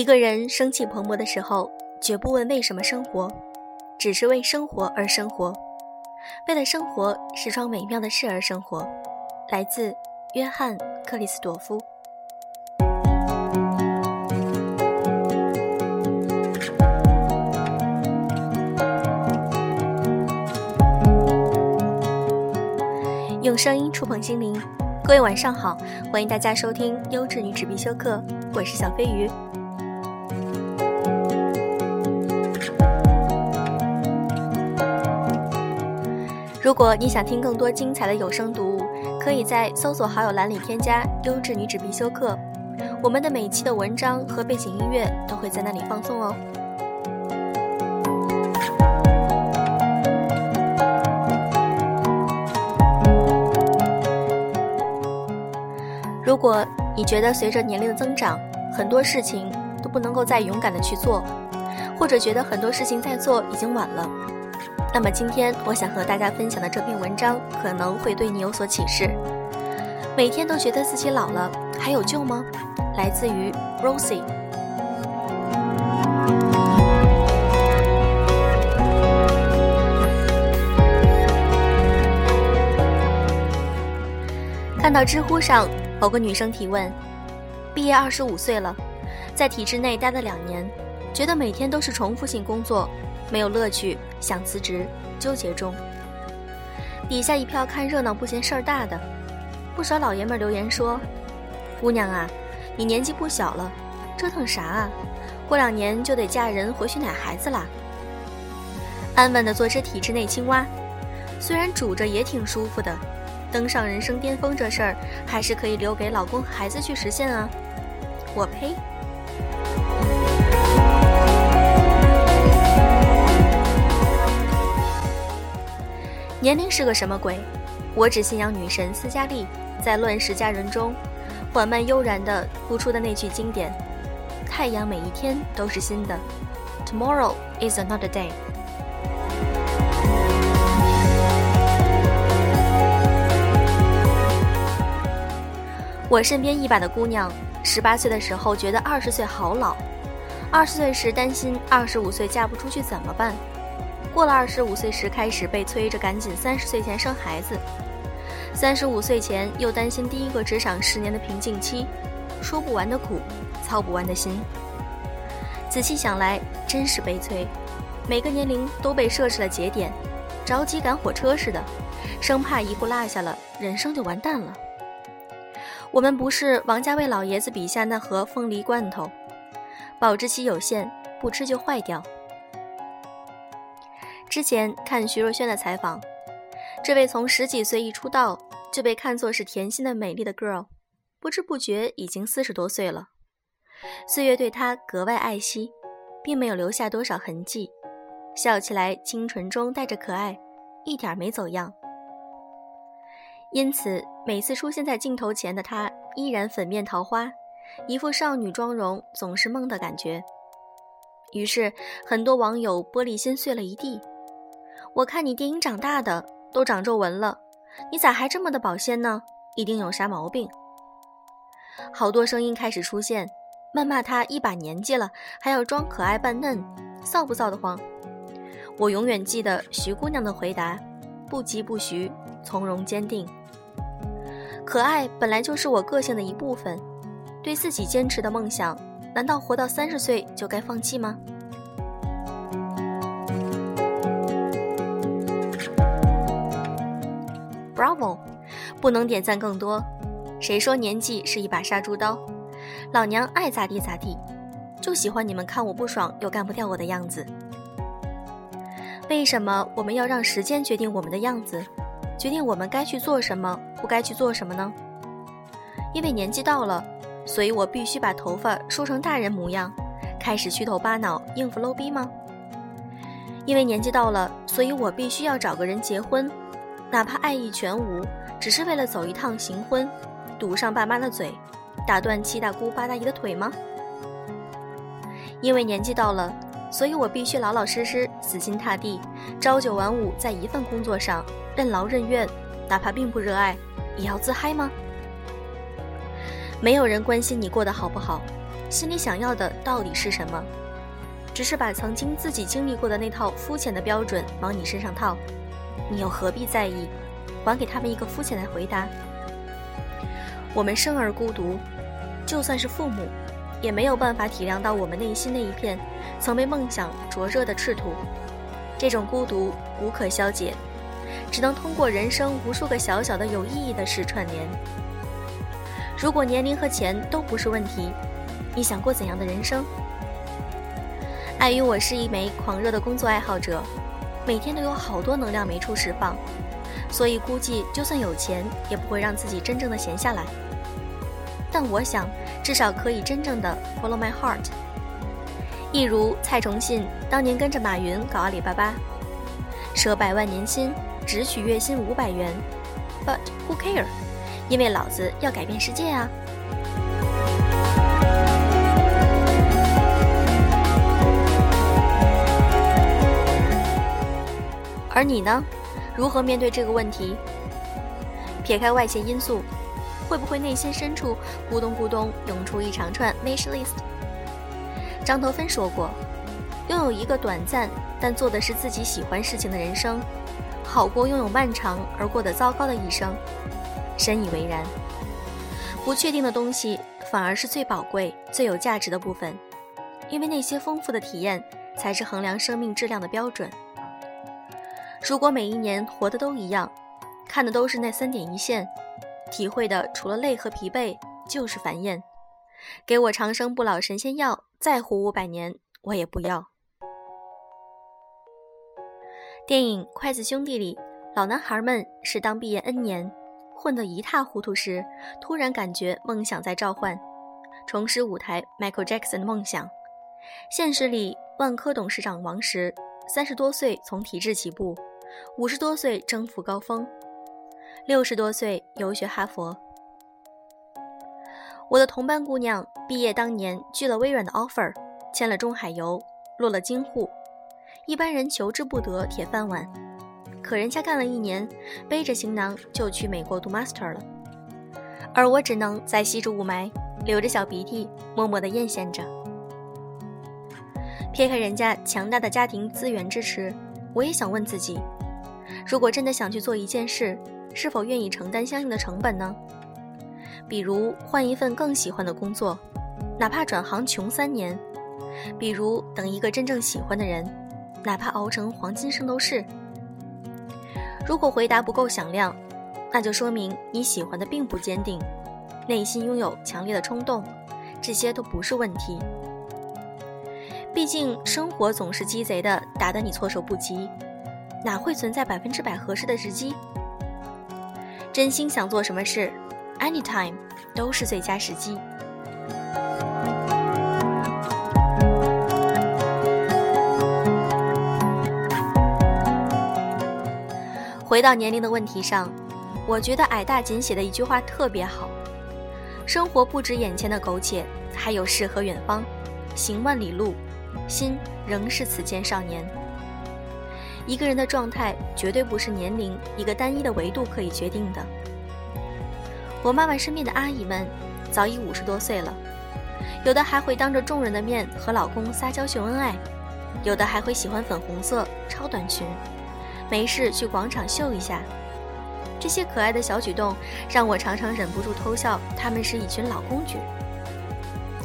一个人生气蓬勃的时候，绝不问为什么生活，只是为生活而生活，为了生活是桩美妙的事而生活。来自约翰·克里斯朵夫。用声音触碰心灵，各位晚上好，欢迎大家收听优质女纸必修课，我是小飞鱼。如果你想听更多精彩的有声读物，可以在搜索好友栏里添加“优质女子必修课”，我们的每期的文章和背景音乐都会在那里放送哦。如果你觉得随着年龄的增长，很多事情都不能够再勇敢的去做，或者觉得很多事情在做已经晚了。那么今天我想和大家分享的这篇文章可能会对你有所启示。每天都觉得自己老了，还有救吗？来自于 Rosie。看到知乎上某个女生提问：毕业二十五岁了，在体制内待了两年，觉得每天都是重复性工作。没有乐趣，想辞职，纠结中。底下一票看热闹不嫌事儿大的，不少老爷们留言说：“姑娘啊，你年纪不小了，折腾啥啊？过两年就得嫁人回去奶孩子啦。”安稳的做只体制内青蛙，虽然煮着也挺舒服的，登上人生巅峰这事儿还是可以留给老公和孩子去实现啊。我呸！年龄是个什么鬼？我只信仰女神斯嘉丽在《乱世佳人》中缓慢悠然地呼出的那句经典：“太阳每一天都是新的，Tomorrow is another day。”我身边一把的姑娘，十八岁的时候觉得二十岁好老，二十岁时担心二十五岁嫁不出去怎么办。过了二十五岁时，开始被催着赶紧三十岁前生孩子；三十五岁前又担心第一个职场十年的瓶颈期，说不完的苦，操不完的心。仔细想来，真是悲催。每个年龄都被设置了节点，着急赶火车似的，生怕一步落下了，人生就完蛋了。我们不是王家卫老爷子笔下那盒凤梨罐头，保质期有限，不吃就坏掉。之前看徐若瑄的采访，这位从十几岁一出道就被看作是甜心的美丽的 girl，不知不觉已经四十多岁了。岁月对她格外爱惜，并没有留下多少痕迹，笑起来清纯中带着可爱，一点没走样。因此，每次出现在镜头前的她依然粉面桃花，一副少女妆容，总是梦的感觉。于是，很多网友玻璃心碎了一地。我看你电影长大的都长皱纹了，你咋还这么的保鲜呢？一定有啥毛病。好多声音开始出现，谩骂他一把年纪了还要装可爱扮嫩，臊不臊得慌？我永远记得徐姑娘的回答：不急不徐，从容坚定。可爱本来就是我个性的一部分，对自己坚持的梦想，难道活到三十岁就该放弃吗不能点赞更多。谁说年纪是一把杀猪刀？老娘爱咋地咋地，就喜欢你们看我不爽又干不掉我的样子。为什么我们要让时间决定我们的样子，决定我们该去做什么，不该去做什么呢？因为年纪到了，所以我必须把头发梳成大人模样，开始虚头巴脑应付 low 逼吗？因为年纪到了，所以我必须要找个人结婚。哪怕爱意全无，只是为了走一趟行婚，堵上爸妈的嘴，打断七大姑八大姨的腿吗？因为年纪到了，所以我必须老老实实、死心塌地，朝九晚五，在一份工作上任劳任怨，哪怕并不热爱，也要自嗨吗？没有人关心你过得好不好，心里想要的到底是什么，只是把曾经自己经历过的那套肤浅的标准往你身上套，你又何必在意？还给他们一个肤浅的回答。我们生而孤独，就算是父母，也没有办法体谅到我们内心那一片曾被梦想灼热的赤土。这种孤独无可消解，只能通过人生无数个小小的有意义的事串联。如果年龄和钱都不是问题，你想过怎样的人生？碍于我是一枚狂热的工作爱好者，每天都有好多能量没处释放。所以估计，就算有钱，也不会让自己真正的闲下来。但我想，至少可以真正的 follow my heart。一如蔡崇信当年跟着马云搞阿里巴巴，舍百万年薪，只取月薪五百元。But who care？因为老子要改变世界啊！而你呢？如何面对这个问题？撇开外界因素，会不会内心深处咕咚咕咚涌出一长串 wish list？张德芬说过：“拥有一个短暂但做的是自己喜欢事情的人生，好过拥有漫长而过得糟糕的一生。”深以为然。不确定的东西反而是最宝贵、最有价值的部分，因为那些丰富的体验才是衡量生命质量的标准。如果每一年活的都一样，看的都是那三点一线，体会的除了累和疲惫就是烦厌，给我长生不老神仙药，再活五百年我也不要。电影《筷子兄弟》里，老男孩们是当毕业 N 年，混得一塌糊涂时，突然感觉梦想在召唤，重拾舞台 Michael Jackson 的梦想。现实里，万科董事长王石三十多岁从体制起步。五十多岁征服高峰，六十多岁游学哈佛。我的同班姑娘毕业当年拒了微软的 offer，签了中海油，落了京沪。一般人求之不得铁饭碗，可人家干了一年，背着行囊就去美国读 master 了。而我只能在吸着雾霾，流着小鼻涕，默默地艳羡着。撇开人家强大的家庭资源支持，我也想问自己。如果真的想去做一件事，是否愿意承担相应的成本呢？比如换一份更喜欢的工作，哪怕转行穷三年；比如等一个真正喜欢的人，哪怕熬成黄金圣斗士。如果回答不够响亮，那就说明你喜欢的并不坚定，内心拥有强烈的冲动，这些都不是问题。毕竟生活总是鸡贼的，打得你措手不及。哪会存在百分之百合适的时机？真心想做什么事，anytime 都是最佳时机。回到年龄的问题上，我觉得矮大紧写的一句话特别好：生活不止眼前的苟且，还有诗和远方。行万里路，心仍是此间少年。一个人的状态绝对不是年龄一个单一的维度可以决定的。我妈妈身边的阿姨们早已五十多岁了，有的还会当着众人的面和老公撒娇秀恩爱，有的还会喜欢粉红色超短裙，没事去广场秀一下。这些可爱的小举动让我常常忍不住偷笑，她们是一群老公举。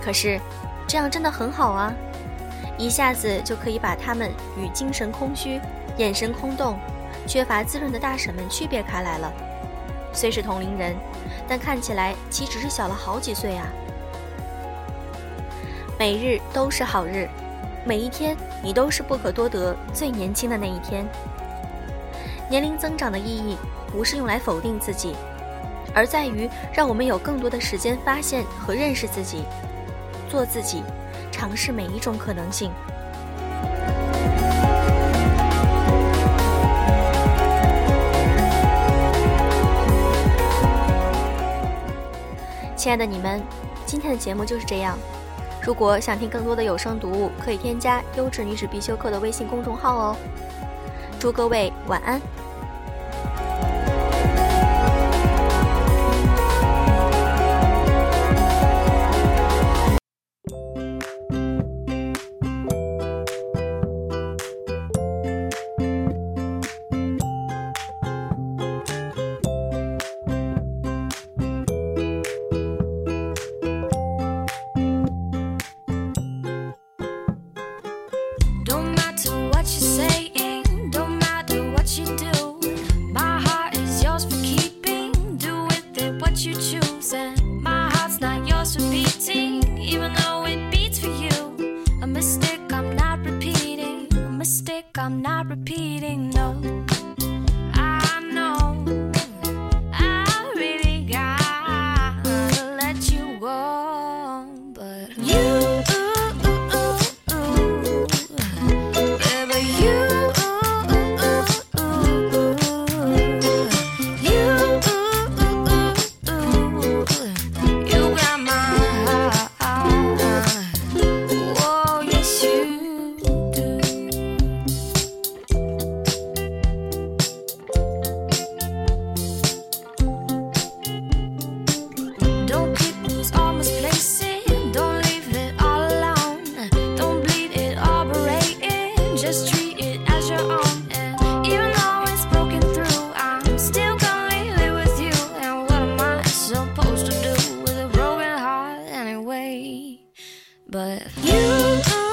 可是，这样真的很好啊，一下子就可以把他们与精神空虚。眼神空洞、缺乏滋润的大婶们区别开来了。虽是同龄人，但看起来岂只是小了好几岁啊！每日都是好日，每一天你都是不可多得、最年轻的那一天。年龄增长的意义，不是用来否定自己，而在于让我们有更多的时间发现和认识自己，做自己，尝试每一种可能性。亲爱的你们，今天的节目就是这样。如果想听更多的有声读物，可以添加“优质女子必修课”的微信公众号哦。祝各位晚安。But you,